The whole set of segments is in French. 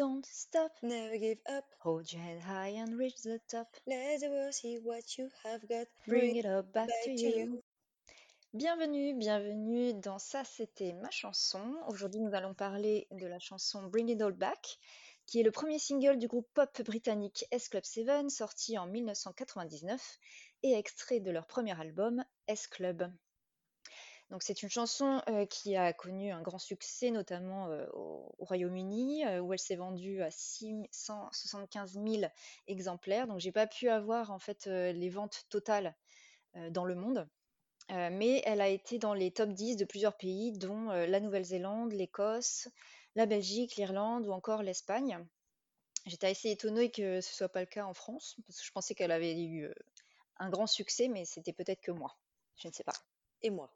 Don't stop, Never give up. hold your head high and reach the top. Let the world see what you have got. Bring it up back, back to to you. Bienvenue, bienvenue dans Ça c'était ma chanson. Aujourd'hui nous allons parler de la chanson Bring It All Back, qui est le premier single du groupe pop britannique S Club 7 sorti en 1999 et extrait de leur premier album S Club. Donc c'est une chanson euh, qui a connu un grand succès, notamment euh, au, au Royaume-Uni, euh, où elle s'est vendue à 675 000 exemplaires. Donc j'ai pas pu avoir en fait les ventes totales dans le monde, Euh, mais elle a été dans les top 10 de plusieurs pays, dont euh, la Nouvelle-Zélande, l'Écosse, la Belgique, l'Irlande ou encore l'Espagne. J'étais assez étonnée que ce soit pas le cas en France, parce que je pensais qu'elle avait eu euh, un grand succès, mais c'était peut-être que moi. Je ne sais pas. Et moi.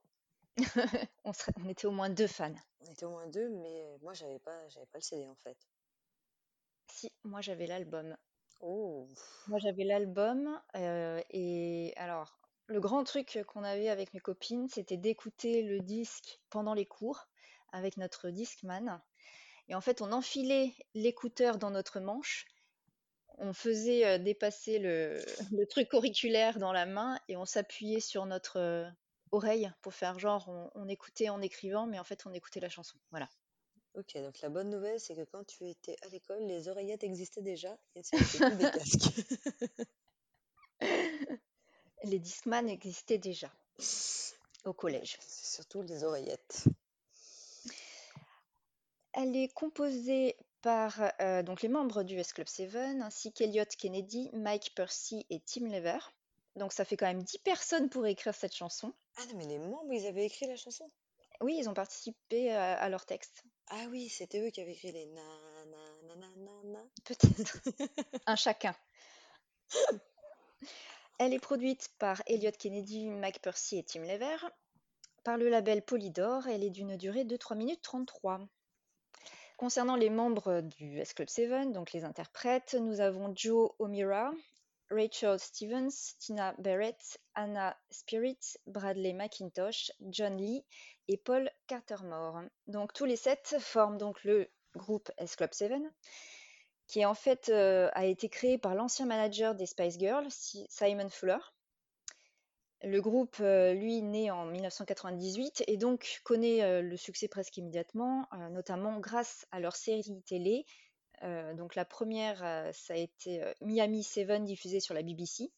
on, serait- on était au moins deux fans. On était au moins deux, mais moi, j'avais pas, j'avais pas le CD en fait. Si, moi j'avais l'album. Oh. Moi j'avais l'album et alors le grand truc qu'on avait avec mes copines, c'était d'écouter le disque pendant les cours avec notre Discman. Et en fait, on enfilait l'écouteur dans notre manche, on faisait euh, dépasser le, le truc auriculaire dans la main et on s'appuyait sur notre euh, oreille pour faire genre on, on écoutait en écrivant, mais en fait on écoutait la chanson. Voilà. Ok, donc la bonne nouvelle, c'est que quand tu étais à l'école, les oreillettes existaient déjà et ce n'étaient plus des casques. Les Discman existaient déjà au collège. C'est surtout les oreillettes. Elle est composée par euh, donc les membres du S Club 7 ainsi qu'Eliot Kennedy, Mike Percy et Tim Lever. Donc ça fait quand même 10 personnes pour écrire cette chanson. Ah non, mais les membres, ils avaient écrit la chanson? Oui, ils ont participé à, à leur texte. Ah oui, c'était eux qui avaient écrit les na na na na na na. Peut-être. Un chacun. Elle est produite par Elliot Kennedy, Mike Percy et Tim Lever. Par le label Polydor, elle est d'une durée de 3 minutes 33. Concernant les membres du S Club 7, donc les interprètes, nous avons Joe O'Meara, Rachel Stevens, Tina Barrett, Anna Spirit, Bradley McIntosh, John Lee et Paul Cartermore. Donc tous les sept forment donc le groupe S Club 7 qui en fait a été créé par l'ancien manager des Spice Girls, Si- Simon Fuller. Le groupe, lui, né en 1998 et donc connaît le succès presque immédiatement, notamment grâce à leur série télé. Donc la première, ça a été Miami 7 diffusée sur la BBC.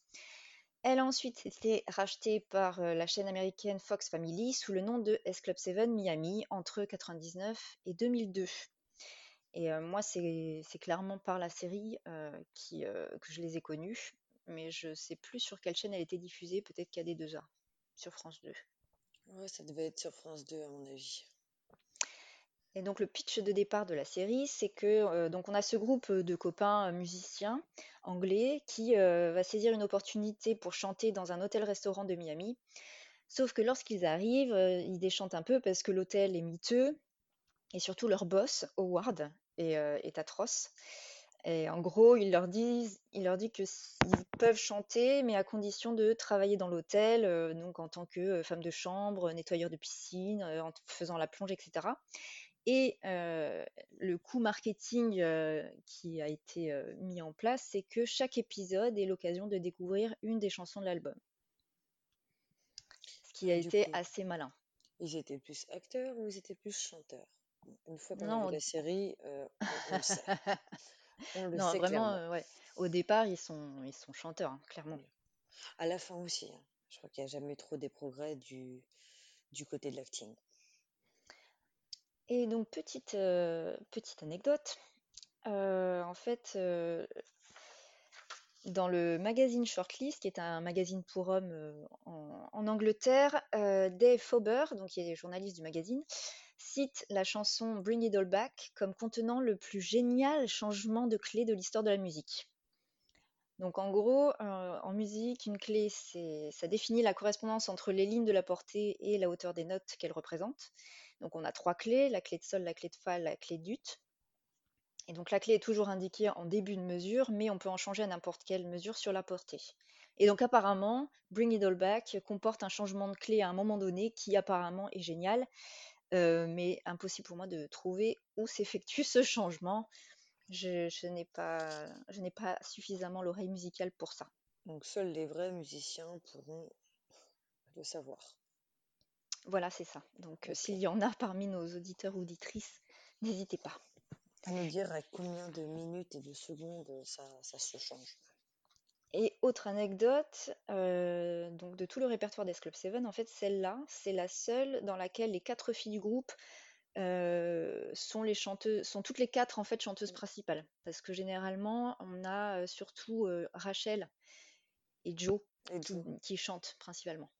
Elle a ensuite été rachetée par la chaîne américaine Fox Family sous le nom de S Club 7 Miami entre 1999 et 2002. Et euh, moi, c'est clairement par la série euh, qui, euh, que je les ai connus, mais je sais plus sur quelle chaîne elle était diffusée, peut-être KD2A, sur France 2. Ouais, ça devait être sur France 2 à mon avis. Et donc le pitch de départ de la série, c'est que donc on a ce groupe de copains musiciens anglais qui va saisir une opportunité pour chanter dans un hôtel-restaurant de Miami. Sauf que lorsqu'ils arrivent, ils déchantent un peu parce que l'hôtel est miteux et surtout leur boss, Howard, est, euh, est atroce. Et en gros, ils leur disent, il leur dit que ils peuvent chanter, mais à condition de travailler dans l'hôtel, euh, donc en tant que euh, femme de chambre, nettoyeur de piscine, euh, en faisant la plonge, etc. Et le coût marketing qui a été mis en place, c'est que chaque épisode est l'occasion de découvrir une des chansons de l'album. Ce qui a du été coup, assez malin. ils étaient plus acteurs ou ils étaient plus chanteurs? Une fois qu'on a Non, vu la série, euh, on, on le sait. On le non, sait vraiment, clairement. euh, ouais. Au départ, ils sont, ils sont chanteurs, hein, clairement. Oui. À la fin aussi, hein. Je crois qu'il n'y a jamais trop des progrès du, du côté de l'acting. Et donc, petite, euh, petite anecdote. en fait, dans le magazine Shortlist, qui est un magazine pour hommes en, en Angleterre, Dave Faber, donc qui est journaliste du magazine, cite la chanson Bring It All Back comme contenant le plus génial changement de clé de l'histoire de la musique. Donc en gros, euh, en musique, une clé, ça définit la correspondance entre les lignes de la portée et la hauteur des notes qu'elle représente. Donc on a trois clés, la clé de sol, la clé de fa, la clé d'ut. Et donc la clé est toujours indiquée en début de mesure, mais on peut en changer à n'importe quelle mesure sur la portée. Et donc apparemment, Bring It All Back comporte un changement de clé à un moment donné qui apparemment est génial, euh, mais impossible pour moi de trouver où s'effectue ce changement. Je, je n'ai pas, je n'ai pas suffisamment l'oreille musicale pour ça. Donc seuls les vrais musiciens pourront le savoir. Voilà, c'est ça. Donc euh, s'il y en a parmi nos auditeurs ou auditrices, n'hésitez pas. À nous dire à combien de minutes et de secondes ça, ça se change. Et autre anecdote, euh, donc de tout le répertoire d'S Club 7, en fait, celle-là, c'est la seule dans laquelle les quatre filles du groupe euh, sont les chanteuses, sont toutes les quatre en fait chanteuses principales. Parce que généralement, on a euh, surtout euh, Rachel et Joe Et qui, chantent principalement.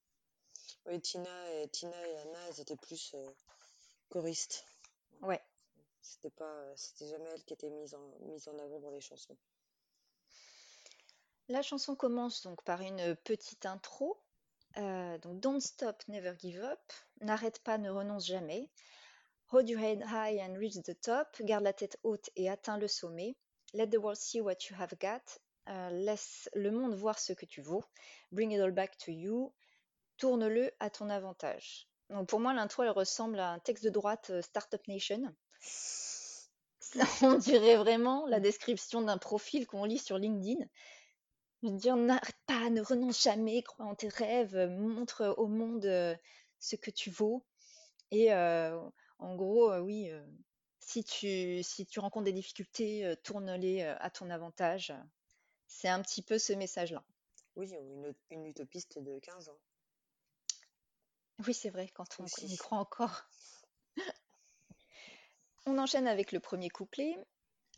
Oui, Tina et, Tina et Anna, elles étaient plus choristes. Ouais. C'était pas, c'était jamais elles qui étaient mises en, mises en avant dans les chansons. La chanson commence donc par une petite intro. Euh, donc Don't stop, never give up. N'arrête pas, ne renonce jamais. Hold your head high and reach the top. Garde la tête haute et atteins le sommet. Let the world see what you have got. Euh, laisse le monde voir ce que tu vaux. Bring it all back to you. Tourne-le à ton avantage. Donc pour moi, l'intro, elle ressemble à un texte de droite euh, Startup Nation. On dirait vraiment la description d'un profil qu'on lit sur LinkedIn. Je veux dire, n'arrête pas, ne renonce jamais, crois en tes rêves, montre au monde ce que tu vaux. Et euh, en gros, euh, oui, euh, si, tu, si tu rencontres des difficultés, tourne-les à ton avantage. C'est un petit peu ce message-là. Oui, une, une utopiste de 15 ans. Oui, c'est vrai, quand on, Aussi. y croit encore. on enchaîne avec le premier couplet.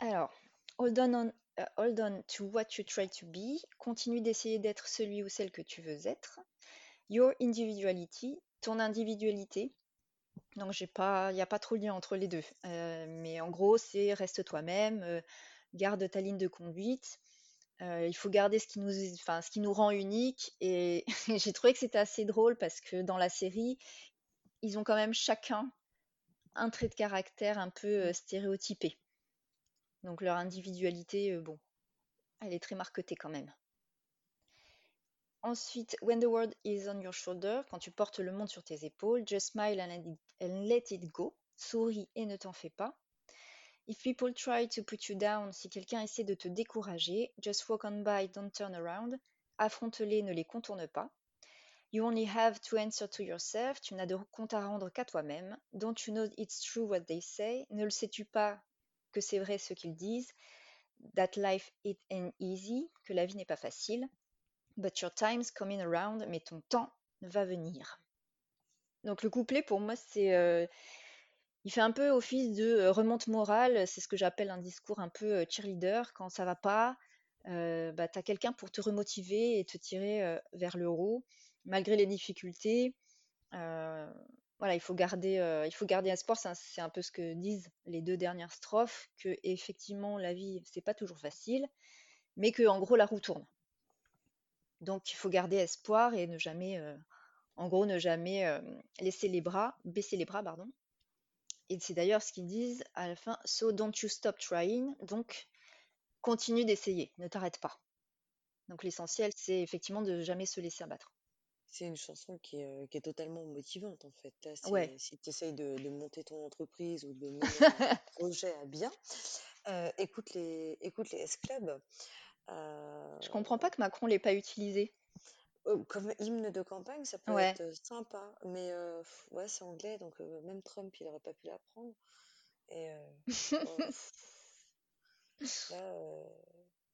Alors, hold on, hold on to what you try to be. Continue d'essayer d'être celui ou celle que tu veux être. Your individuality, ton individualité. Donc, il n'y a pas trop de lien entre les deux. Euh, mais en gros, c'est reste toi-même, euh, garde ta ligne de conduite. Euh, il faut garder ce qui nous, enfin, ce qui nous rend unique. Et j'ai trouvé que c'était assez drôle parce que dans la série, ils ont quand même chacun un trait de caractère un peu euh, stéréotypé. Donc leur individualité, euh, bon, elle est très marquetée quand même. Ensuite, when the world is on your shoulder, quand tu portes le monde sur tes épaules, just smile and let it, go. Souris et ne t'en fais pas. If people try to put you down, si quelqu'un essaie de te décourager, just walk on by, don't turn around. Affronte-les, ne les contourne pas. You only have to answer to yourself. Tu n'as de compte à rendre qu'à toi-même. Don't you know it's true what they say? Ne le sais-tu pas que c'est vrai ce qu'ils disent? That life it ain't easy, que la vie n'est pas facile. But your time's coming around, mais ton temps va venir. Donc le couplet pour moi c'est euh, il fait un peu office de euh, remonte morale, c'est ce que j'appelle un discours un peu euh, cheerleader. Quand ça va pas, bah, tu as quelqu'un pour te remotiver et te tirer vers le haut, malgré les difficultés. Voilà, il faut garder, euh, il espoir. C'est un, c'est un peu ce que disent les deux dernières strophes, que effectivement la vie c'est pas toujours facile, mais que en gros la roue tourne. Donc il faut garder espoir et ne jamais, euh, en gros, ne jamais euh, laisser les bras, baisser les bras, pardon. Et c'est d'ailleurs ce qu'ils disent à la fin, so don't you stop trying, donc continue d'essayer, ne t'arrête pas. Donc l'essentiel, c'est effectivement de jamais se laisser abattre. C'est une chanson qui est, qui est totalement motivante en fait. Là, c'est-. Si tu essayes de, de monter ton entreprise ou de mener un projet à bien, écoute les, écoute les S-Club. Je comprends pas que Macron l'ait pas utilisé. oh, comme hymne de campagne, ça peut Ouais. être sympa, mais ouais, c'est anglais, donc même Trump, il aurait pas pu la prendre. Et là,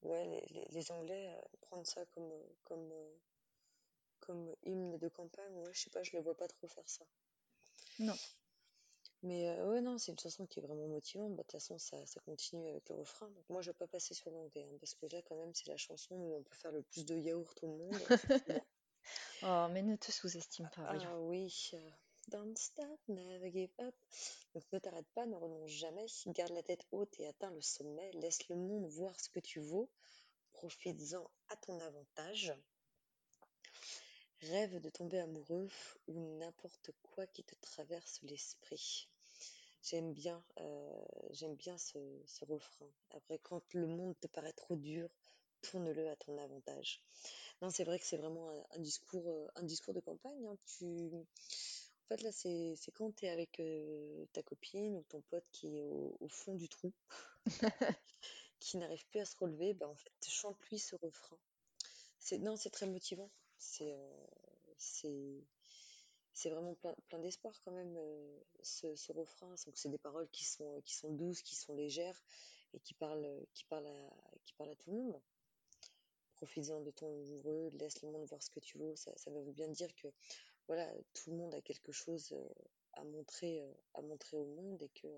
ouais, les, les- les Anglais euh, prendre ça comme, comme, comme hymne de campagne, ouais, je sais pas, je les vois pas trop faire ça. Non. Mais euh, ouais, non, c'est une chanson qui est vraiment motivante. Bah, De toute façon, ça, ça continue avec le refrain. Donc moi, je vais pas passer sur l'anglais, hein, parce que là, quand même, c'est la chanson où on peut faire le plus de yaourt au monde. Oh, mais ne te sous-estime pas. Ah oui, euh, don't stop, never give up. Donc ne t'arrête pas, ne renonce jamais. Garde la tête haute et atteins le sommet. Laisse le monde voir ce que tu vaux. Profites-en à ton avantage. Rêve de tomber amoureux ou n'importe quoi qui te traverse l'esprit. j'aime bien, euh, j'aime bien ce, ce refrain. Après, quand le monde te paraît trop dur, tourne-le à ton avantage. Non, c'est vrai que c'est vraiment un, un discours, euh, un discours de campagne. hein. Tu, en fait, là, c'est, quand tu es avec euh, ta copine ou ton pote qui est au, au fond du trou, qui n'arrive plus à se relever, ben, en fait, chante-lui ce refrain. Non, c'est très motivant. C'est, euh, c'est, c'est vraiment plein, plein d'espoir quand même, euh, ce, refrain. Donc, c'est des paroles qui sont, qui sont douces, qui sont légères et qui parlent, qui à, qui à tout le monde. Profites-en de ton amoureux, laisse le monde voir ce que tu veux. Ça, ça veut bien dire que voilà, tout le monde a quelque chose euh, à montrer, à montrer au monde et que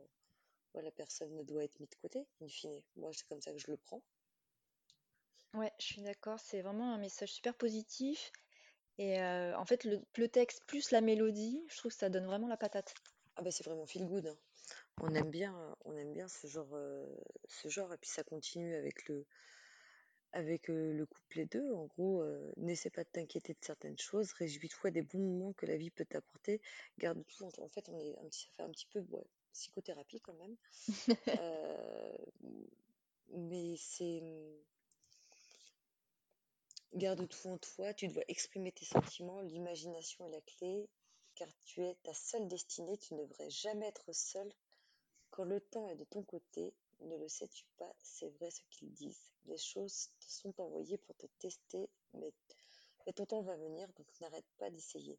voilà, personne ne doit être mis de côté, in fine. Moi, c'est comme ça que je le prends. Ouais, je suis d'accord, c'est vraiment un message super positif. Et euh, en fait, le, le texte plus la mélodie, je trouve que ça donne vraiment la patate. Ah bah c'est vraiment feel good. hein. On aime bien, on aime bien ce genre, euh, ce genre. Et puis ça continue avec le, avec euh, le couplet 2. En gros, euh, n'essaie pas de t'inquiéter de certaines choses, réjouis-toi des bons moments que la vie peut t'apporter. Garde tout. En, en fait, on est un petit, ça fait un petit peu ouais, psychothérapie quand même. Euh, mais c'est Garde tout en toi, tu dois exprimer tes sentiments, l'imagination est la clé, car tu es ta seule destinée, tu ne devrais jamais être seul. Quand le temps est de ton côté, ne le sais-tu pas, c'est vrai ce qu'ils disent. Les choses te sont envoyées pour te tester, mais, ton temps va venir, donc n'arrête pas d'essayer.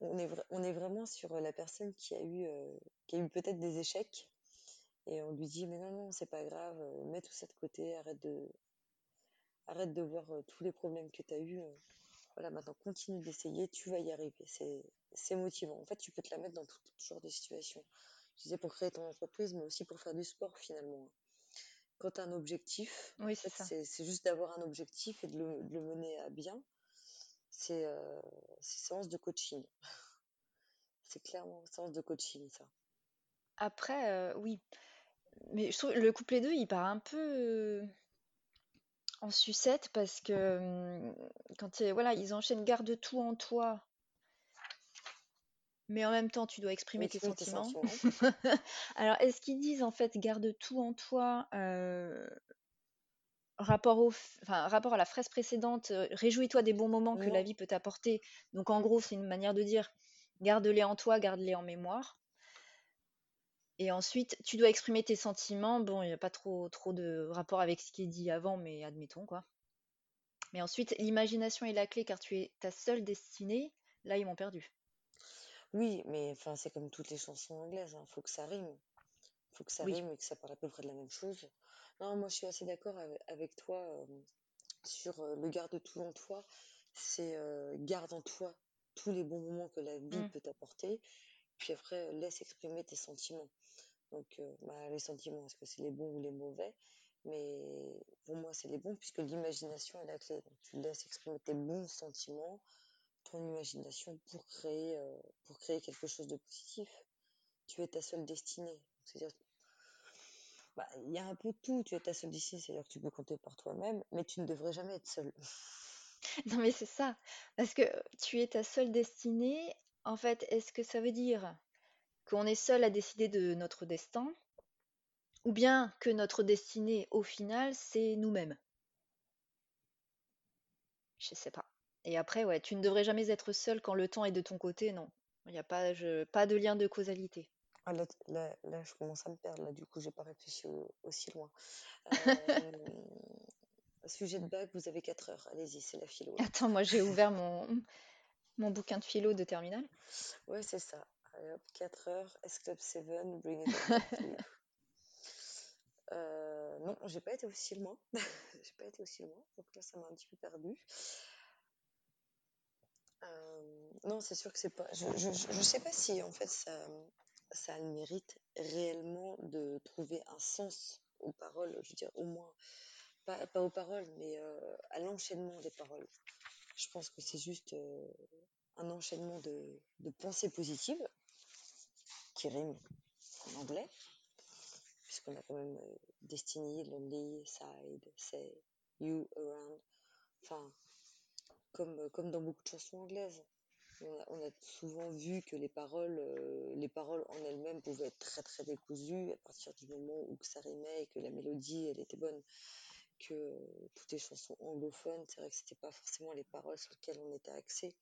On est, vraiment sur la personne qui a eu, euh, qui a eu peut-être des échecs, et on lui dit, mais non, non, c'est pas grave, euh, mets tout ça de côté, arrête de, arrête de voir euh, tous les problèmes que tu as eus. euh, voilà, maintenant continue d'essayer, tu vas y arriver. C'est, motivant. En fait, tu peux te la mettre dans tout, tout genre de situations. Je disais pour créer ton entreprise, mais aussi pour faire du sport finalement. Quand tu as un objectif, Oui, c'est fait, juste d'avoir un objectif et de le, de le mener à bien. C'est, euh, séance de coaching. C'est clairement une séance de coaching, ça. Après, euh, oui. Mais je trouve le couplet 2, il part un peu en sucette parce que hum, quand euh, voilà, ils enchaînent garde tout en toi, mais en même temps, tu dois exprimer tes sentiments. Alors, est-ce qu'ils disent en fait garde tout en toi euh, rapport au, enfin, rapport à la phrase précédente, euh, réjouis-toi des bons moments que la vie peut t'apporter. Donc, en gros, c'est une manière de dire garde-les en toi, garde-les en mémoire. Et ensuite, tu dois exprimer tes sentiments. Bon, il n'y a pas trop, trop de rapport avec ce qui est dit avant, mais admettons quoi. Mais ensuite, l'imagination est la clé car tu es ta seule destinée. Là, ils m'ont perdu. oui, mais enfin, c'est comme toutes les chansons anglaises. Il faut que ça rime. faut que ça Oui. rime et que ça parle à peu près de la même chose. Non, moi je suis assez d'accord avec, avec toi euh, sur euh, le garde tout en toi. C'est euh, garde en toi tous les bons moments que la vie Mm. peut t'apporter. Puis après, laisse exprimer tes sentiments. Donc, euh, bah, les sentiments, est-ce que c'est les bons ou les mauvais? Mais pour moi, c'est les bons puisque l'imagination est la clé. Tu laisses exprimer tes bons sentiments, ton imagination pour créer, euh, pour créer quelque chose de positif. Tu es ta seule destinée. C'est-à-dire Bah, il y a un peu tout. Tu es ta seule destinée, c'est-à-dire que tu peux compter par toi-même, mais tu ne devrais jamais être seule. Non, mais c'est ça. Parce que tu es ta seule destinée. En fait, est-ce que ça veut dire qu'on est seul à décider de notre destin? Ou bien que notre destinée, au final, c'est nous-mêmes? Je sais pas. Et après, ouais, tu ne devrais jamais être seul quand le temps est de ton côté, non. Il n'y a pas, je- pas de lien de causalité. Ah, là, t- là, là, je commence à me perdre. Là, du coup, j'ai pas réfléchi au- aussi loin. Euh, sujet de bac, vous avez 4 heures. Allez-y, c'est la philo, là. Attends, moi j'ai ouvert mon, mon bouquin de philo de terminale. Ouais, c'est ça. Allez, hop, 4 heures. S Club 7, bring it on. Euh, non, j'ai pas été aussi loin. j'ai pas été aussi loin. Donc là, ça m'a un petit peu perdu. Euh, non, c'est sûr que c'est pas. Je, je, je sais pas si en fait ça, ça a le mérite réellement de trouver un sens aux paroles. Je veux dire, au moins, pas, pas aux paroles, mais euh, à l'enchaînement des paroles. Je pense que c'est juste euh, un enchaînement de, pensées positives qui riment en anglais, puisqu'on a quand même euh, Destiny, Lonely, Side, Say, You, Around. Enfin, comme, comme dans beaucoup de chansons anglaises. On a, souvent vu que les paroles, euh, les paroles en elles-mêmes pouvaient être très très décousues à partir du moment où que ça rimait et que la mélodie elle était bonne. Euh, toutes les chansons anglophones, c'est vrai que c'était pas forcément les paroles sur lesquelles on était axé.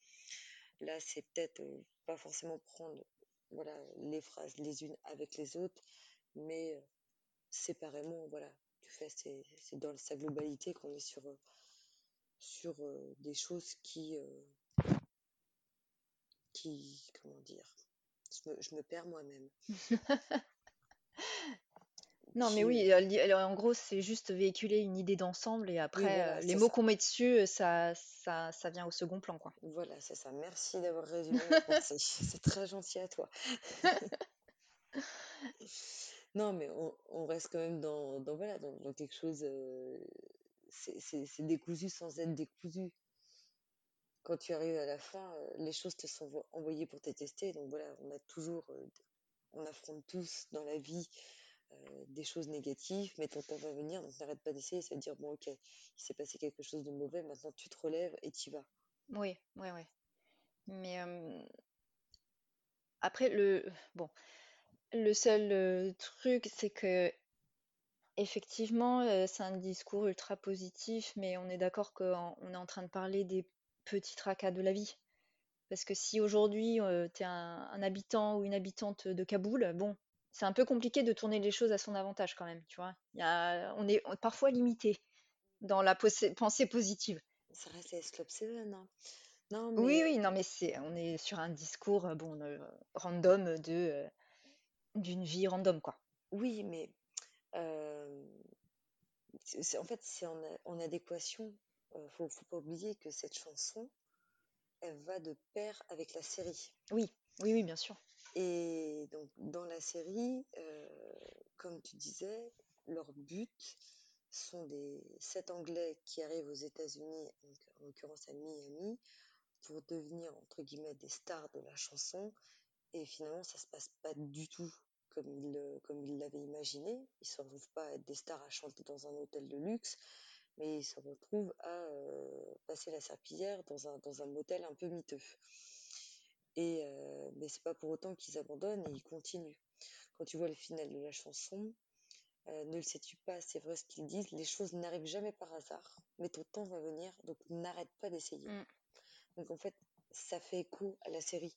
Là, c'est peut-être euh, pas forcément prendre les phrases les unes avec les autres, mais euh, séparément, voilà. Du fait, c'est dans sa globalité qu'on est sur des choses qui comment dire je me perds moi-même Non, mais qui oui, euh, li- alors, en gros, c'est juste véhiculer une idée d'ensemble et oui après, euh, voilà les c'est mots ça. qu'on met dessus, euh, ça, ça, ça vient au second plan, quoi. voilà c'est ça. Merci d'avoir résumé c'est très gentil à toi. Non mais on, on reste quand même dans, dans voilà dans, dans quelque chose euh, c'est c'est- c'est décousu sans être décousu. Quand tu arrives à la fin euh, les choses te sont vo- envoyées pour te tester. Donc voilà on a toujours euh, on affronte tous dans la vie des choses négatives, mais ton temps va venir, donc n'arrête pas d'essayer, c'est à dire, bon ok, il s'est passé quelque chose de mauvais, maintenant tu te relèves et tu vas. Oui, oui, oui. Mais euh, après, le, bon, le seul euh, truc, c'est que effectivement, euh, c'est un discours ultra positif, mais on est d'accord qu'on on est en train de parler des petits tracas de la vie. Parce que si aujourd'hui, tu es un habitant ou une habitante de Kaboul, bon, c'est un peu compliqué de tourner les choses à son avantage quand même, tu vois? Il y a, on est parfois limité dans la pensée positive. Ça reste S Club 7, hein. Non, mais Oui, oui, non, mais c'est, on est sur un discours, euh, bon, euh, random de, euh, d'une vie random, quoi. oui, mais euh, c'est- en fait, c'est en, adéquation. Euh, faut, faut pas oublier que cette chanson, elle va de pair avec la série. Oui, oui, oui, bien sûr. Et donc, dans la série, euh, comme tu disais, leur but sont des sept Anglais qui arrivent aux États-Unis, en l'occurrence à Miami, pour devenir entre guillemets des stars de la chanson. Et finalement, ça se passe pas du tout comme ils comme ils l'avaient imaginé. Ils se retrouvent pas à être des stars à chanter dans un hôtel de luxe, mais ils se retrouvent à euh, passer la serpillière dans un, dans un motel un peu miteux. Et euh, mais c'est pas pour autant qu'ils abandonnent et ils continuent. Quand tu vois le final de la chanson, euh, ne le sais-tu pas, c'est vrai ce qu'ils disent, les choses n'arrivent jamais par hasard, mais ton temps va venir, donc n'arrête pas d'essayer. Mm. Donc en fait, ça fait écho à la série.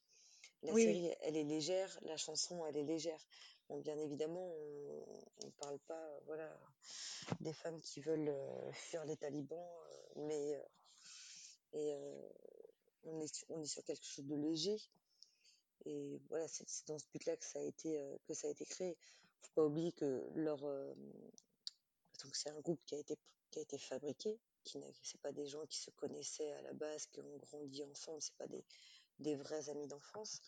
La Oui, série, elle est légère, la chanson, elle est légère. Bon, bien évidemment, on ne parle pas, euh, voilà, des femmes qui veulent euh, fuir les talibans, euh, mais euh, et, euh, on est sur, on est sur quelque chose de léger. Et voilà, c'est dans ce but-là que ça a été euh, que ça a été créé. Faut pas oublier que leur euh, donc c'est un groupe qui a été qui a été fabriqué, qui c'est pas des gens qui se connaissaient à la base, qui ont grandi ensemble, c'est pas des des vrais amis d'enfance.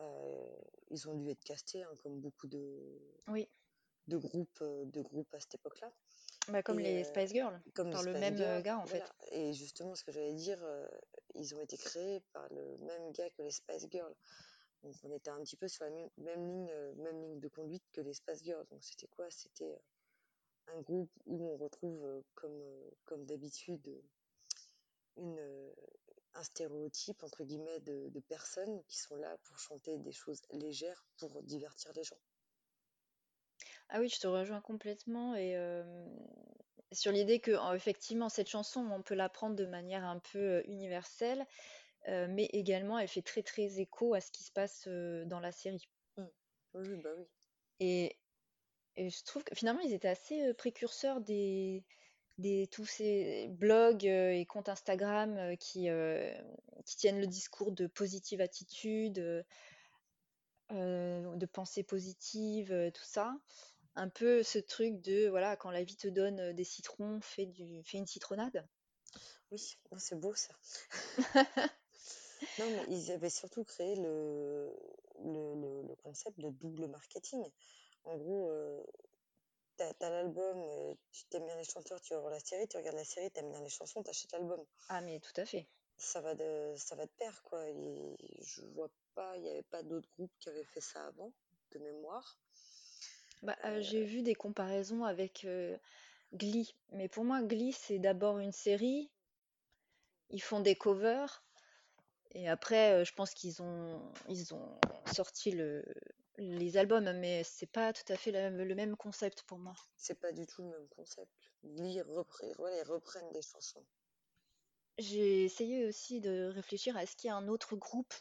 Euh, ils ont dû être castés, hein, comme beaucoup de, Oui, de groupes, euh, de groupes à cette époque-là. bah, comme Et les Spice Girls, comme par le même Girls, gars, en voilà. fait. Et justement, ce que j'allais dire, ils ont été créés par le même gars que les Spice Girls. Donc on était un petit peu sur la même, ligne, euh, même ligne de conduite que les Spice Girls. Donc c'était quoi? C'était euh, un groupe où on retrouve, euh, comme, comme d'habitude, une, un stéréotype entre guillemets de, personnes qui sont là pour chanter des choses légères pour divertir les gens. Ah oui, je te rejoins complètement et sur l'idée que en- effectivement cette chanson on peut la prendre de manière un peu euh, universelle, euh, mais également elle fait très très écho à ce qui se passe euh, dans la série. Mm. Oui, oui, bah oui. Et, et je trouve que finalement ils étaient assez précurseurs des, des tous ces blogs et comptes Instagram qui, qui tiennent le discours de positive attitude, de pensée positive, tout ça. Un peu ce truc de voilà, quand la vie te donne des citrons, fais du, fais une citronnade. Oui, non, c'est beau ça. Non, mais ils avaient surtout créé le, le, le, le concept de double marketing. En gros, euh, t'as, t'as l'album, euh, tu t'aimes bien les chanteurs, tu vas voir la série, tu regardes la série, t'aimes bien les chansons, t'achètes l'album. Ah mais tout à fait. Ça va de, ça va de pair, quoi. Et je vois pas, il n'y avait pas d'autres groupes qui avaient fait ça avant, de mémoire. Bah, euh, j'ai vu des comparaisons avec euh, Glee, mais pour moi Glee c'est d'abord une série, ils font des covers Et après, je pense qu'ils ont, ils ont sorti le, les albums, mais c'est pas tout à fait le même concept pour moi. C'est pas du tout le même concept. Ils reprennent, ouais, ils reprennent des chansons. J'ai essayé aussi de réfléchir à est-ce qu'il y a un autre groupe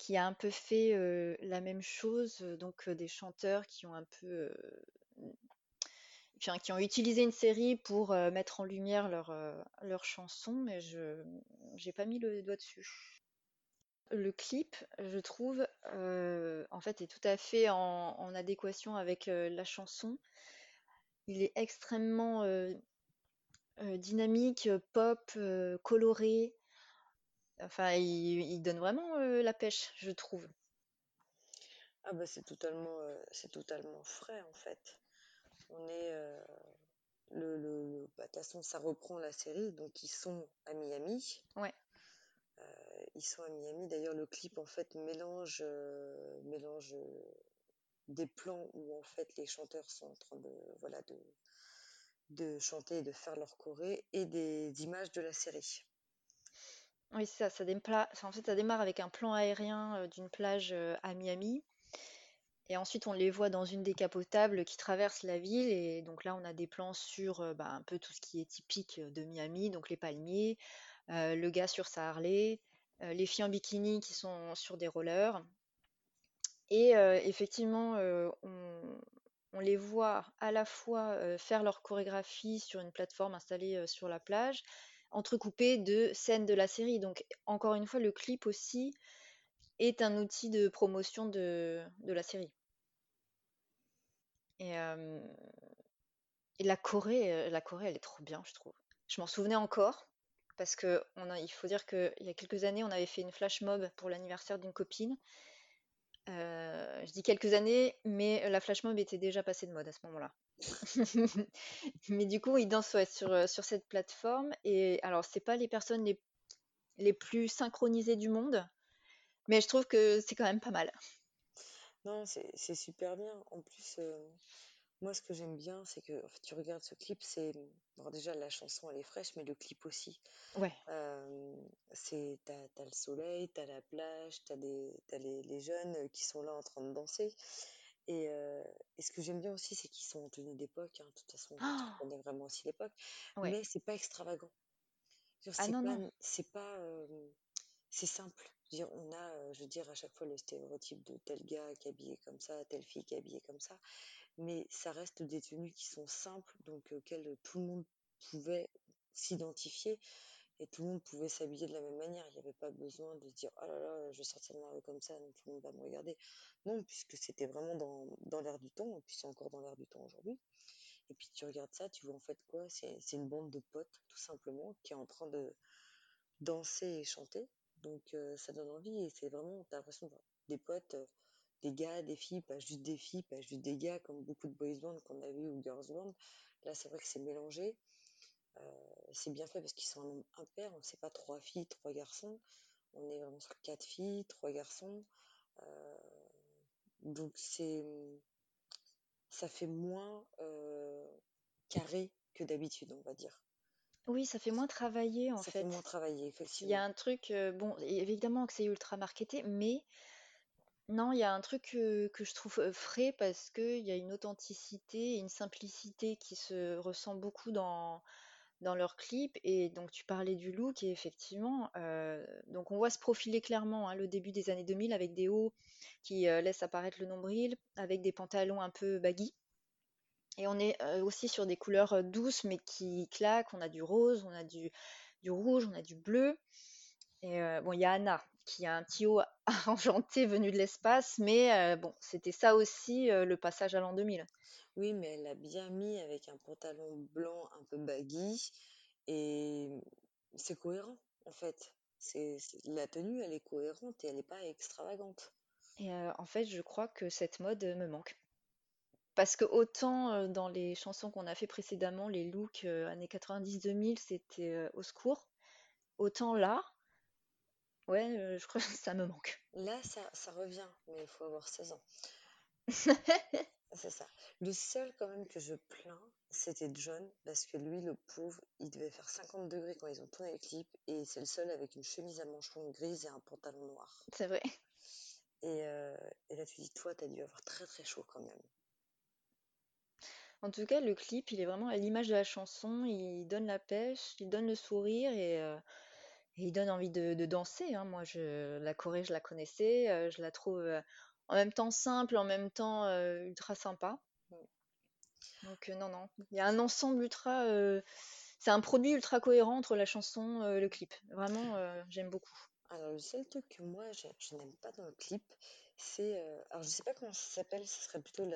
qui a un peu fait la même chose, donc des chanteurs qui ont un peu, enfin, qui ont utilisé une série pour mettre en lumière leurs chansons, mais je j'ai pas mis le doigt dessus. Le clip, je trouve, en fait, est tout à fait en, adéquation avec la chanson. Il est extrêmement dynamique, pop, coloré. Enfin, il, donne vraiment la pêche, je trouve. Ah bah c'est totalement, c'est totalement frais en fait. On est le, le, bah, de toute façon ça reprend la série, donc ils sont à Miami. Ouais. ils sont à Miami. D'ailleurs le clip en fait mélange, mélange des plans où en fait les chanteurs sont en train de voilà de de chanter et de faire leur choré et des images de la série. Oui, ça, ça, en fait, ça démarre avec un plan aérien d'une plage à Miami. Et ensuite, on les voit dans une décapotable qui traverse la ville. Et donc là, on a des plans sur bah, un peu tout ce qui est typique de Miami, donc les palmiers, le gars sur sa Harley, les filles en bikini qui sont sur des rollers. Et effectivement, on les voit à la fois faire leur chorégraphie sur une plateforme installée sur la plage, entrecoupée de scènes de la série. Donc, encore une fois, le clip aussi est un outil de promotion de, la série. Et, la Corée, la Corée, elle est trop bien, je trouve. Je m'en souvenais encore parce que faut dire qu'il y a quelques années, on avait fait une flash mob pour l'anniversaire d'une copine euh, je dis quelques années, mais la flash mob était déjà passée de mode à ce moment-là. mais du coup, ils dansent sur, euh, sur cette plateforme. Et alors, c'est pas les personnes les, les plus synchronisées du monde, mais je trouve que c'est quand même pas mal. Non, c'est super bien. En plus, euh, moi, ce que j'aime bien, c'est que tu regardes ce clip, c'est. Bon, déjà, la chanson, elle est fraîche, mais le clip aussi. Ouais. Euh, c'est, t'as, le soleil, t'as la plage, t'as, des, t'as les, les, jeunes qui sont là en train de danser. Et, euh, et ce que j'aime bien aussi, c'est qu'ils sont en tenue d'époque. Hein. De toute façon, on connaît vraiment aussi l'époque. Mais c'est pas extravagant. ah c'est non, pas, non. C'est pas. Euh, c'est simple. dire, on a, je veux dire, à chaque fois le stéréotype de tel gars qui est habillé comme ça, telle fille qui est habillée comme ça mais ça reste des tenues qui sont simples, donc auxquelles tout le monde pouvait s'identifier et tout le monde pouvait s'habiller de la même manière. Il n'y avait pas besoin de dire oh là là, je vais sortir de ma rue comme ça, donc tout le monde va me regarder. Non, puisque c'était vraiment dans, dans l'air du temps, et puis c'est encore dans l'air du temps aujourd'hui. Et puis tu regardes ça, tu vois en fait quoi C'est une bande de potes, tout simplement, qui est en train de danser et chanter. Donc ça donne envie et c'est vraiment, t'as l'impression des potes des gars, des filles, pas juste des filles, pas juste des gars, comme beaucoup de boys band qu'on a vu ou girls band. Là, c'est vrai que c'est mélangé. Euh, c'est bien fait parce qu'ils sont un nombre impair. On ne sait pas trois filles, trois garçons. On est vraiment sur quatre filles, trois garçons. Euh, donc c'est, ça fait moins euh, carré que d'habitude, on va dire. Oui, ça fait moins travaillé en fait. Ça fait moins effectivement. Il y a un truc, bon, évidemment que c'est ultra marketé, mais non, il y a un truc que, je trouve frais parce qu'il y a une authenticité et une simplicité qui se ressent beaucoup dans, dans leurs clips. Et donc, tu parlais du look, et effectivement, donc on voit se profiler clairement hein, le début des années 2000 avec des hauts qui laissent apparaître le nombril, avec des pantalons un peu baggy. Et on est aussi sur des couleurs douces mais qui claquent. On a du rose, on a du, du rouge, on a du bleu. Et bon, il y a Anna qui a un petit haut argenté venu de l'espace, mais bon, c'était ça aussi le passage à l'an 2000. Oui, mais elle l'a bien mis avec un pantalon blanc un peu baggy et c'est cohérent en fait. C'est la tenue, elle est cohérente et elle n'est pas extravagante. Et en fait, je crois que cette mode me manque. Parce que autant dans les chansons qu'on a fait précédemment, les looks années 90-2000, c'était au secours. Autant là, Ouais, je crois que ça me manque. Là, ça, ça revient, mais il faut avoir 16 ans. C'est ça. Le seul quand même que je plains, c'était John, parce que lui, le pauvre, il devait faire 50 degrés quand ils ont tourné le clip, et c'est le seul avec une chemise à manches longues grise et un pantalon noir. C'est vrai. Et, euh, et là, tu dis, toi, t'as dû avoir très très chaud quand même. En tout cas, le clip, il est vraiment à l'image de la chanson. Il donne la pêche, il donne le sourire et, euh, et il donne envie de, de danser. hein. Moi, je, la choré, je la connaissais. euh, je la trouve en même temps simple, en même temps euh, ultra sympa. Donc, euh, non, non. Il y a un ensemble ultra. euh, c'est un produit ultra cohérent entre la chanson et le clip. Vraiment, j'aime beaucoup. Alors, le seul truc que moi, je, je n'aime pas dans le clip, c'est... alors, je sais pas comment ça s'appelle, ce serait plutôt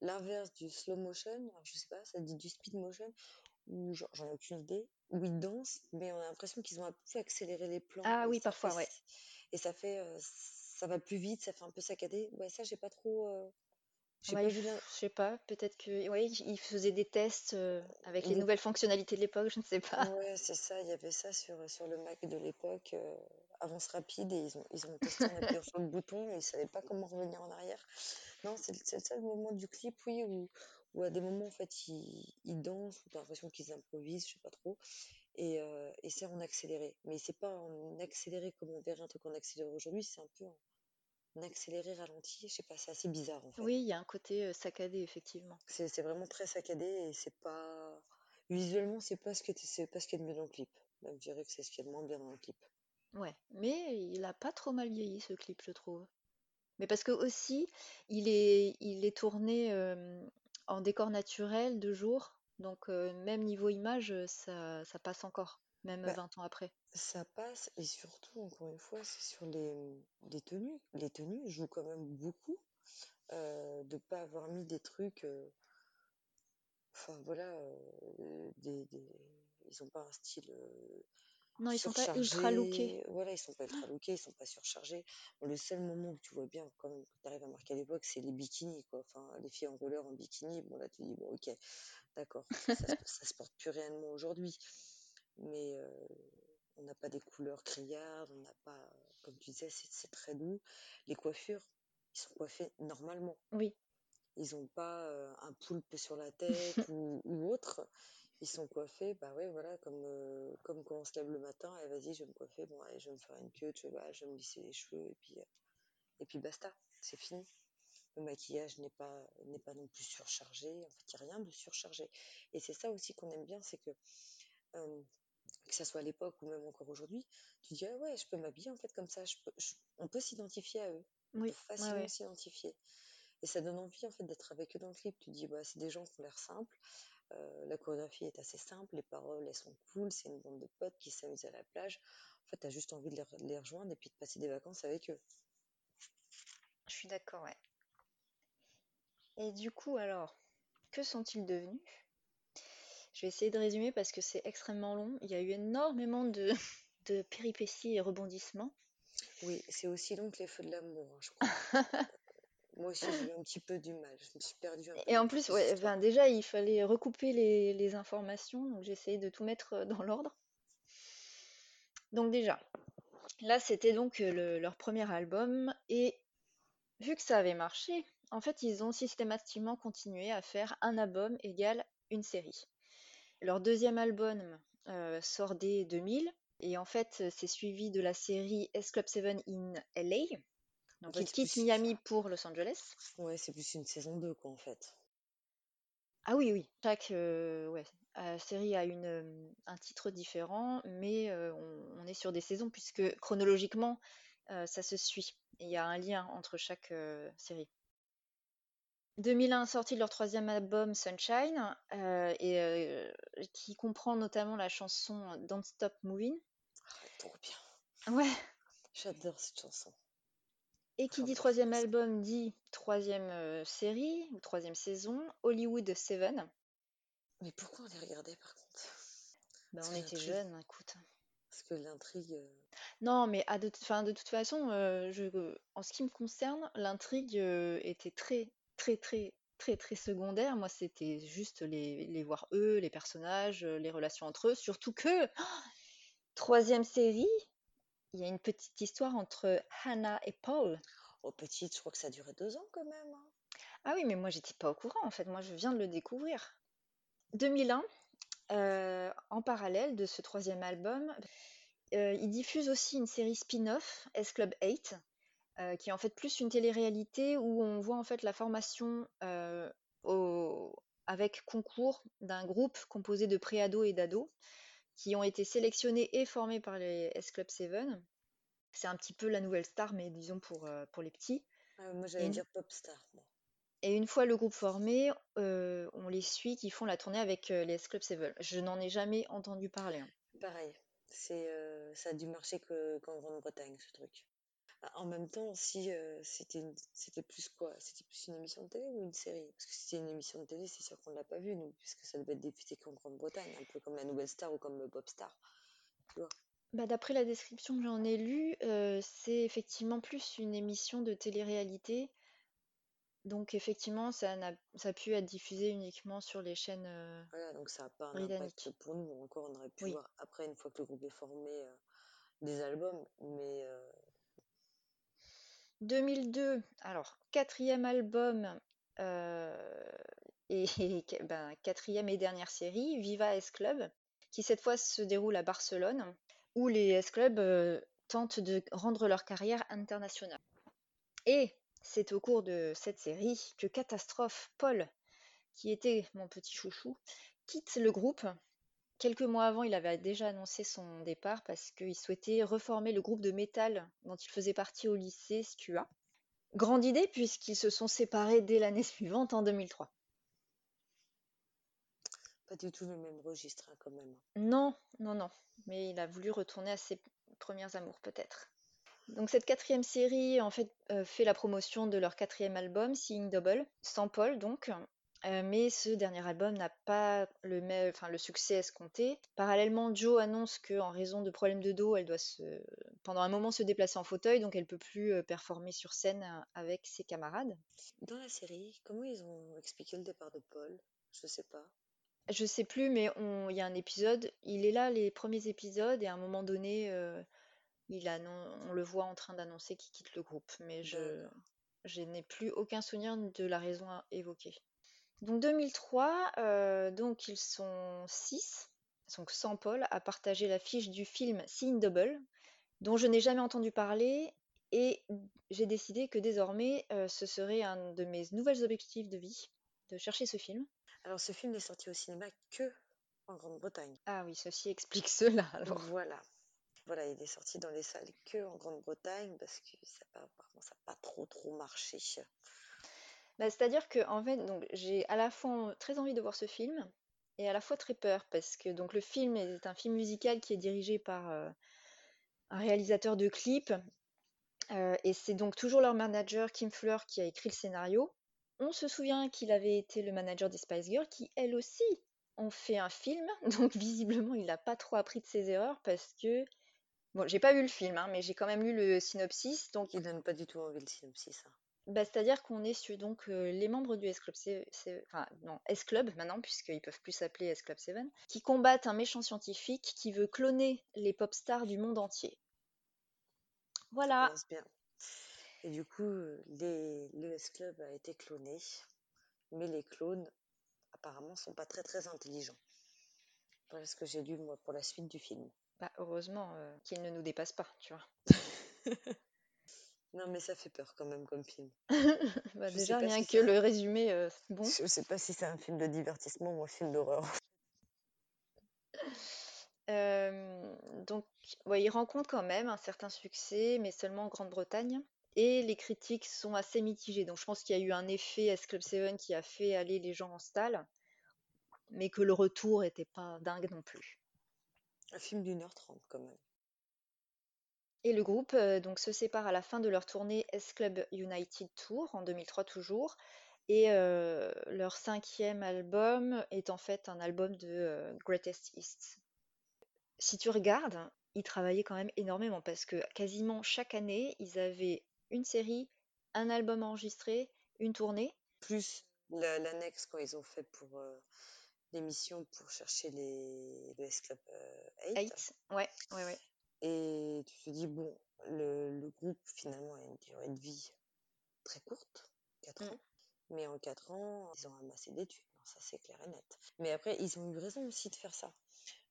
l'inverse du slow motion. Alors, je sais pas, ça dit du speed motion, ou j'en ai aucune idée, où ils dansent, mais on a l'impression qu'ils ont un peu accéléré les plans, Ah oui, fait... parfois, ouais. Et ça fait... euh, ça va plus vite, ça fait un peu saccadé. Ouais, ça, j'ai pas trop... euh, j'ai Ouais, pas vu je sais pas, peut-être que ouais, il il faisait des tests euh, avec les les nouvelles fonctionnalités de l'époque, je ne sais pas. Ouais, c'est ça, il y avait ça sur, sur le Mac de l'époque, euh, avance rapide, et ils ont, ils ont testé en appuyant sur le bouton, et ils savaient pas comment revenir en arrière. Non, c'est le seul moment du clip, oui, où, où à des moments, en fait, ils, ils dansent, où t'as l'impression qu'ils improvisent, je sais pas trop, et, euh, et c'est en accéléré. Mais c'est pas en accéléré comme on verrait un truc en accéléré aujourd'hui, c'est un peu en accéléré ralenti, je sais pas, c'est assez bizarre, en fait. Oui, il y a un côté euh, saccadé, effectivement. C'est c'est vraiment très saccadé, et c'est pas... Visuellement, c'est pas ce que c'est pas ce qu'il y a de mieux dans le clip. Même, je dirais que c'est ce qu'il y a de moins bien dans le clip. Ouais, mais il a pas trop mal vieilli ce clip, je trouve. Mais parce que aussi, il est, il est tourné euh, en décor naturel de jour, donc euh, même niveau image, ça, ça passe encore, même Bah, 20 ans après. ça passe, et surtout, encore une fois, c'est sur les, les tenues. Les tenues jouent quand même beaucoup euh, de pas avoir mis des trucs. euh, Enfin, voilà, euh, des, des- ils ont pas un style euh, Non, ils sont pas ultra lookés. surchargé. Voilà, ils sont pas ultra lookés, ils sont pas surchargés. Bon, le seul moment où tu vois bien, quand même, que tu arrives à marquer à l'époque, c'est les bikinis, quoi. Enfin, les filles en roller en bikini, bon, là, tu dis, bon, ok, d'accord, ça, ça, se ça se porte plus réellement aujourd'hui. Mais euh, on n'a pas des couleurs criardes, on n'a pas, comme tu disais, c'est très doux. Les coiffures, ils sont coiffés normalement. Oui, Ils n'ont pas euh, un poulpe sur la tête ou, ou autre. Ils sont coiffés, bah ouais, voilà, comme, euh, comme quand on se lève le matin, et vas-y, je vais me coiffer, bon, allez, je vais me faire une queue, je, vais- je vais me lisser les cheveux, et puis, et puis basta, c'est fini. Le maquillage n'est pas, n'est pas non plus surchargé, en fait, il n'y a rien de surchargé. Et c'est ça aussi qu'on aime bien, c'est que euh, que ça soit à l'époque ou même encore aujourd'hui, tu dis, ah ouais, je peux m'habiller en fait comme ça, je peux, je- on peut s'identifier à eux, on peut ouais, facilement ouais. s'identifier. Et ça donne envie en fait d'être avec eux dans le clip. Tu dis, bah, c'est des gens qui ont l'air simples, euh, la chorégraphie est assez simple, les paroles elles sont cool, c'est une bande de potes qui s'amusent à la plage. En fait, tu as juste envie de les, de les rejoindre et puis de passer des vacances avec eux. Je suis d'accord, ouais. Et du coup, alors, que sont-ils devenus? Je vais essayer de résumer parce que c'est extrêmement long. Il y a eu énormément de, de péripéties et rebondissements. Oui, c'est aussi long que les feux de l'amour, hein, je crois. Moi aussi, j'ai eu un petit peu du mal, je me suis perdue un peu Et en plus, ouais, enfin, déjà, il fallait recouper les, les informations, donc j'ai essayé de tout mettre euh, dans l'ordre. Donc déjà, là, c'était donc euh, le- leur premier album, et vu que ça avait marché, en fait, ils ont systématiquement continué à faire un album égale une série. Leur deuxième album euh, sort dès 2000, et en fait, euh, c'est suivi de la série S Club 7 in LA. Donc, ils quittent Miami pour Los Angeles. ouais, c'est plus une saison 2, quoi, en fait. Ah oui, oui, chaque euh, ouais, euh, série a une, euh, un titre différent, mais on, on est sur des saisons puisque chronologiquement, ça se suit. Et Il y a un lien entre chaque série. 2001 sorti de leur troisième album Sunshine, euh, et, euh, qui comprend notamment la chanson Don't Stop Moving. Ah, trop bien. Ouais. J'adore cette chanson. Et qui dit troisième album dit troisième euh, série ou troisième saison, Hollywood Seven. Mais pourquoi on les regardait par contre? Ben, Parce on était jeunes, écoute. parce que l'intrigue, euh, Non, mais à de, enfin, de toute façon, euh, je, en ce qui me concerne, l'intrigue euh, était très, très, très, très, très secondaire. Moi, c'était juste les, les voir eux, les personnages, euh, les relations entre eux. Surtout que, troisième série, il y a une petite histoire entre Hannah et Paul. oh petite, je crois que ça durait deux ans quand même. hein. Ah oui, mais moi j'étais pas au courant en fait, moi je viens de le découvrir. 2001, euh, en parallèle de ce troisième album, euh, il diffuse aussi une série spin-off, S Club 8, euh, qui est en fait plus une télé-réalité où on voit en fait la formation euh, au- avec concours d'un groupe composé de pré-ados et d'ados qui ont été sélectionnés et formés par les S Club 7. C'est un petit peu la nouvelle star, mais disons pour, euh, pour les petits. Ah, moi, j'allais dire Popstar, moi. et une fois le groupe formé, on les suit qui font la tournée avec les S Club 7. Je n'en ai jamais entendu parler. hein. Pareil. C'est, ça a dû marcher que, qu'en Grande-Bretagne, ce truc. Ah, En même temps, si euh, c'était une- c'était plus quoi? C'était plus une émission de télé ou une série? Parce que si c'était une émission de télé, c'est sûr qu'on ne l'a pas vue, nous, puisque ça devait être diffusé qu'en Grande-Bretagne, un peu comme la Nouvelle Star ou comme euh, Popstar. Tu vois? Bah, d'après la description que j'en ai lue, euh, c'est effectivement plus une émission de télé-réalité. Donc effectivement, ça n'a, ça a pu être diffusé uniquement sur les chaînes euh, Voilà, donc ça n'a pas un impact britanniques. pour nous. Encore, on aurait pu Oui. voir après, une fois que le groupe est formé, euh, des albums, mais euh, 2002, alors quatrième album euh, et, ben, quatrième et dernière série, Viva S Club, qui cette fois se déroule à Barcelone, où les S Club euh, tentent de rendre leur carrière internationale. Et c'est au cours de cette série que Catastrophe Paul, qui était mon petit chouchou, quitte le groupe. Quelques mois avant, il avait déjà annoncé son départ parce qu'il souhaitait reformer le groupe de métal dont il faisait partie au lycée SQA. Grande idée puisqu'ils se sont séparés dès l'année suivante en 2003. pas du tout le même registre hein, quand même. Non, non, non, mais il a voulu retourner à ses premiers amours peut-être. Donc cette quatrième série en fait euh, fait la promotion de leur quatrième album, Seeing Double, sans Paul donc. Euh, mais ce dernier album n'a pas le, même, enfin, le succès escompté. Parallèlement, Jo annonce qu'en raison de problèmes de dos, elle doit se, pendant un moment se déplacer en fauteuil, donc elle peut plus euh, performer sur scène euh, avec ses camarades. Dans la série, comment ils ont expliqué le départ de Paul? Je sais pas. Je sais plus, mais il y a un épisode, il est là les premiers épisodes, et à un moment donné, euh, il on le voit en train d'annoncer qu'il quitte le groupe, mais je, je n'ai plus aucun souvenir de la raison à évoquer. Donc 2003, euh, donc ils sont six, donc sans Paul, à partager l'affiche du film Seeing Double, dont je n'ai jamais entendu parler, et j'ai décidé que désormais, euh, ce serait un de mes nouvelles objectifs de vie, de chercher ce film. Alors, ce film n'est sorti au cinéma que en Grande-Bretagne. Ah oui, ceci explique cela alors. Voilà. Voilà, il est sorti dans les salles que en Grande-Bretagne parce que ça n'a ça a pas trop trop marché. Bah, c'est-à-dire que fait, j'ai à la fois très envie de voir ce film et à la fois très peur parce que donc le film est un film musical qui est dirigé par euh, un réalisateur de clips euh, et c'est donc toujours leur manager Kim Fleur qui a écrit le scénario. On se souvient qu'il avait été le manager des Spice Girls qui elles aussi ont fait un film, donc visiblement il n'a pas trop appris de ses erreurs parce que bon, j'ai pas vu le film, hein, mais j'ai quand même lu le synopsis, donc Qui donne pas du tout envie le synopsis. hein. Bah, c'est-à-dire qu'on est sur donc euh, les membres du S-Club, enfin non, S-Club maintenant, puisqu'ils peuvent plus s'appeler S-Club 7, qui combattent un méchant scientifique qui veut cloner les pop stars du monde entier. Voilà. bien. Et du coup, les, le S-Club a été cloné, mais les clones apparemment sont pas très très intelligents. Voilà ce que j'ai lu moi pour la suite du film. Bah, heureusement euh, qu'ils ne nous dépassent pas, tu vois. Non, mais ça fait peur quand même comme film. Bah, Je sais déjà, pas rien si que c'est le résumé, euh, c'est bon. Je sais pas si c'est un film de divertissement ou un film d'horreur. Euh, donc, ouais, il rencontre quand même un certain succès, mais seulement en Grande-Bretagne. Et les critiques sont assez mitigées. Donc, je pense qu'il y a eu un effet S-Club 7 qui a fait aller les gens en stalle, mais que le retour n'était pas dingue non plus. Un film d'une heure trente quand même. Et le groupe euh, donc se sépare à la fin de leur tournée S-Club United Tour en 2003 toujours. Et euh, leur cinquième album est en fait un album de euh, Greatest Hits. Si tu regardes, ils travaillaient quand même énormément parce que quasiment chaque année, ils avaient une série, un album enregistré, une tournée. Plus la- l'annexe quand ils ont fait pour l'émission pour chercher les, le S-Club euh, 8. Eight. Ouais, ouais, ouais. Et tu te dis, bon, le, le groupe finalement a une durée de vie très courte, 4 Mm. ans. Mais en 4 ans, ils ont amassé des thunes, ça c'est clair et net. Mais après, ils ont eu raison aussi de faire ça.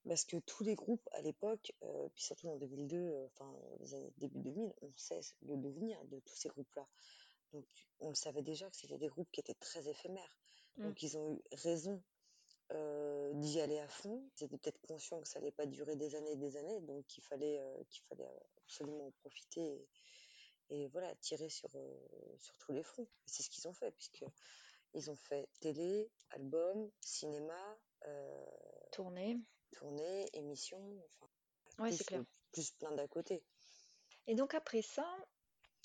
Parce que tous les groupes à l'époque, euh, puis surtout en 2002, euh, enfin les années début 2000, on sait le devenir de tous ces groupes-là. Donc on le savait déjà que c'était des groupes qui étaient très éphémères. Mm. Donc ils ont eu raison euh, d'y aller à fond. Ils étaient peut-être conscients que ça allait pas durer des années et des années, donc qu'il fallait, qu'il fallait absolument en profiter et, voilà, tirer sur, sur tous les fronts. C'est ce qu'ils ont fait, puisque ils ont fait télé, album, cinéma, tournée, tournée, émission, enfin, ouais, plus, c'est clair. plus plein d'à côté. Et donc après ça,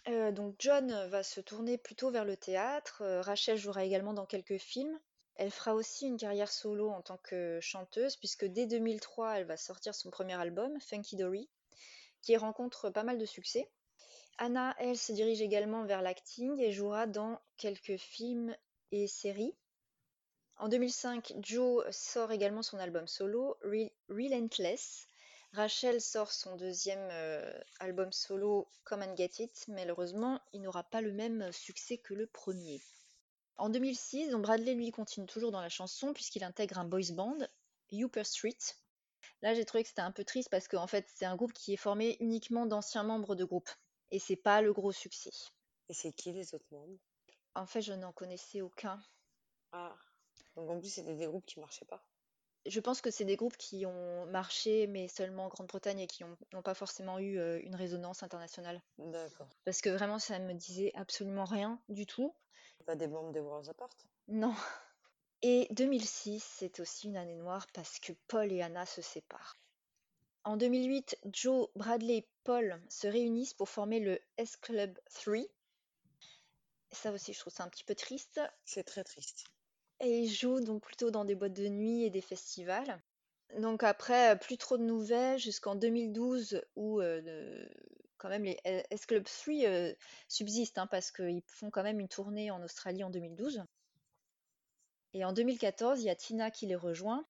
euh, donc John va se tourner plutôt vers le théâtre. Euh, Rachel jouera également dans quelques films. Elle fera aussi une carrière solo en tant que chanteuse, puisque dès 2003, elle va sortir son premier album, Funky Dory, qui rencontre pas mal de succès. Anna, elle, se dirige également vers l'acting et jouera dans quelques films et séries. En 2005, Joe sort également son album solo, Relentless. Rachel sort son deuxième euh, album solo, Come and Get It. Malheureusement, il n'aura pas le même succès que le premier. En 2006, Bradley lui continue toujours dans la chanson puisqu'il intègre un boys band, Upper Street. Là, j'ai trouvé que c'était un peu triste parce qu'en fait, c'est un groupe qui est formé uniquement d'anciens membres de groupe et c'est pas le gros succès. Et c'est qui les autres membres? En fait, je n'en connaissais aucun. Ah, donc en plus, c'était des groupes qui marchaient pas je pense que c'est des groupes qui ont marché, mais seulement en Grande-Bretagne et qui n'ont pas forcément eu euh, une résonance internationale. D'accord. Parce que vraiment, ça ne me disait absolument rien du tout. Pas des membres des Worlds Apart? Non. Et 2006, c'est aussi une année noire parce que Paul et Anna se séparent. En 2008, Joe, Bradley et Paul se réunissent pour former le S Club 3. Ça aussi, je trouve ça un petit peu triste. C'est très triste. Et ils jouent donc plutôt dans des boîtes de nuit et des festivals. Donc après, plus trop de nouvelles jusqu'en 2012 où euh, quand même les S Club 3 euh, subsistent hein, parce qu'ils font quand même une tournée en Australie en 2012. Et en 2014, il y a Tina qui les rejoint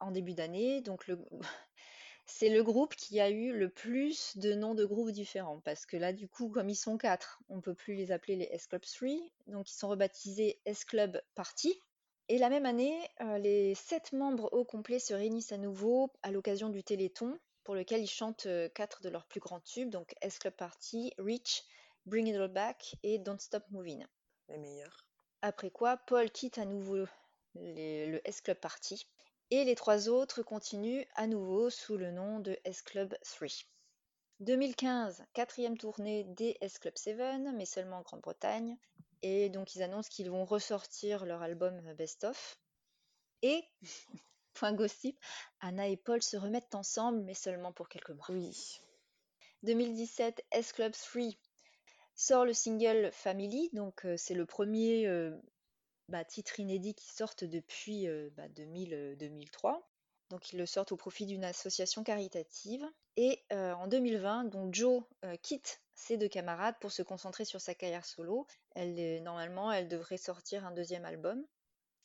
en début d'année. Donc c'est le groupe qui a eu le plus de noms de groupes différents parce que là, du coup, comme ils sont quatre, on peut plus les appeler les S Club 3. Donc ils sont rebaptisés S Club Party et la même année, euh, les sept membres au complet se réunissent à nouveau à l'occasion du Téléthon, pour lequel ils chantent euh, quatre de leurs plus grands tubes, donc S Club Party, Reach, Bring It All Back et Don't Stop Moving. Les meilleurs. Après quoi, Paul quitte à nouveau le S Club Party, et les trois autres continuent à nouveau sous le nom de S Club 3. 2015, quatrième tournée des S Club 7, mais seulement en Grande-Bretagne. Et donc ils annoncent qu'ils vont ressortir leur album Best of. Et, point gossip, Anna et Paul se remettent ensemble, mais seulement pour quelques mois. Oui. 2017, S Club 3 sort le single Family, donc euh, c'est le premier euh, bah, titre inédit qui sortent depuis 2000-2003. Bah, donc ils le sortent au profit d'une association caritative. Et en 2020, donc Joe quitte ses deux camarades pour se concentrer sur sa carrière solo. Elle, normalement, elle devrait sortir un deuxième album.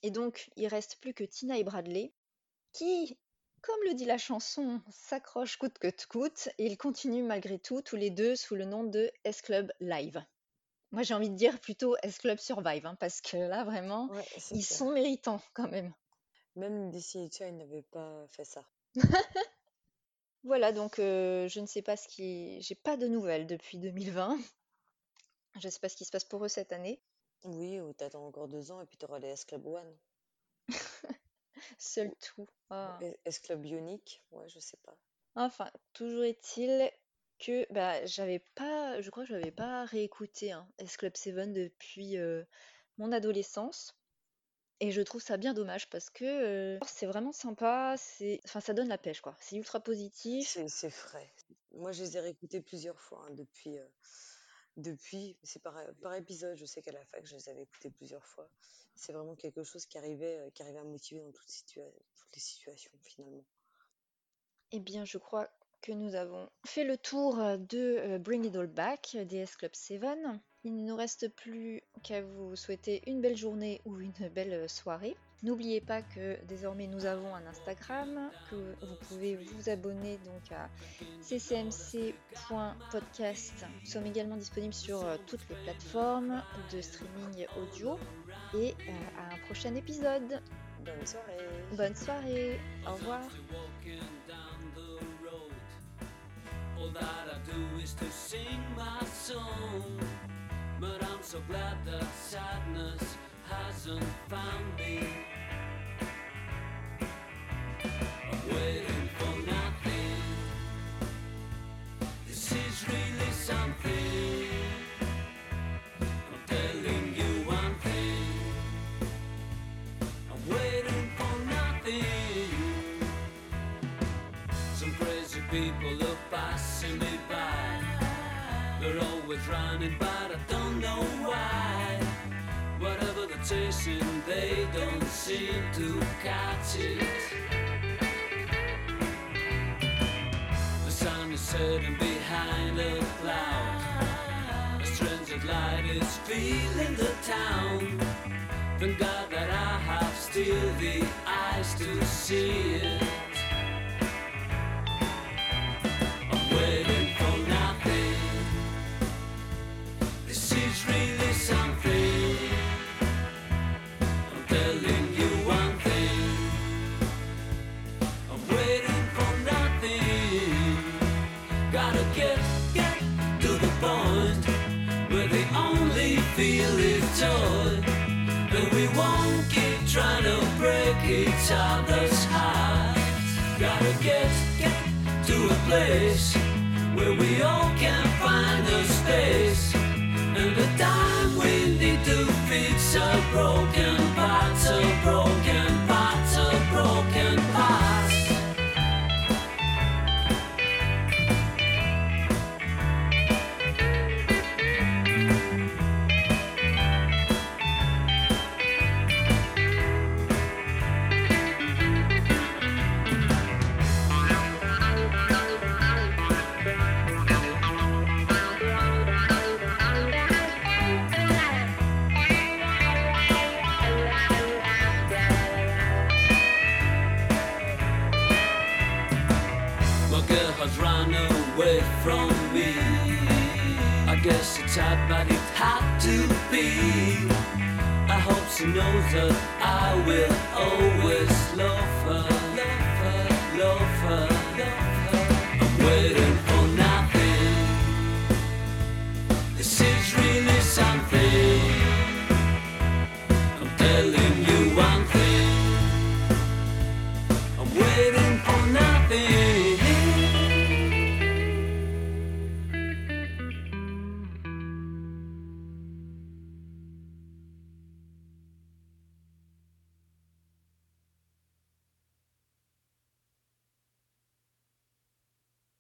Et donc, il reste plus que Tina et Bradley, qui, comme le dit la chanson, s'accrochent coûte que coûte, et ils continuent malgré tout, tous les deux, sous le nom de S-Club Live. Moi, j'ai envie de dire plutôt S-Club Survive, hein, parce que là, vraiment, ils sont méritants quand même. Même Destiny Child n'avait pas fait ça. Voilà, donc euh, je ne sais pas ce qui. J'ai pas de nouvelles depuis 2020. Je ne sais pas ce qui se passe pour eux cette année. Oui, ou t'attends encore deux ans et puis t'auras les S-Club One. Seul tout. Ah. S-Club Unique, ouais, je sais pas. Enfin, toujours est-il que bah, j'avais pas. Je crois que je n'avais pas réécouté hein, S-Club 7 depuis euh, mon adolescence. Et je trouve ça bien dommage parce que euh, c'est vraiment sympa, c'est, enfin, ça donne la pêche, quoi. C'est ultra positif. C'est frais. Moi, je les ai réécoutés plusieurs fois hein, depuis. Euh, depuis, c'est par, épisode. Je sais qu'à la fac, je les avais écoutés plusieurs fois. C'est vraiment quelque chose qui arrivait, euh, à motiver dans toutes, les situations, finalement. Eh bien, je crois que nous avons fait le tour de Bring It All Back des S Club 7. Il ne nous reste plus qu'à vous souhaiter une belle journée ou une belle soirée. N'oubliez pas que désormais nous avons un Instagram, que vous pouvez vous abonner donc à ccmc.podcast. Nous sommes également disponibles sur euh, toutes les plateformes de streaming audio et euh, à un prochain épisode. Bonne soirée. Bonne soirée. Au revoir. All that I do is to sing my song. But I'm so glad that sadness hasn't found me. I'm waiting to catch it. The sun is setting behind a cloud. A strange light is filling the town. Thank God that I have still the eyes to see it.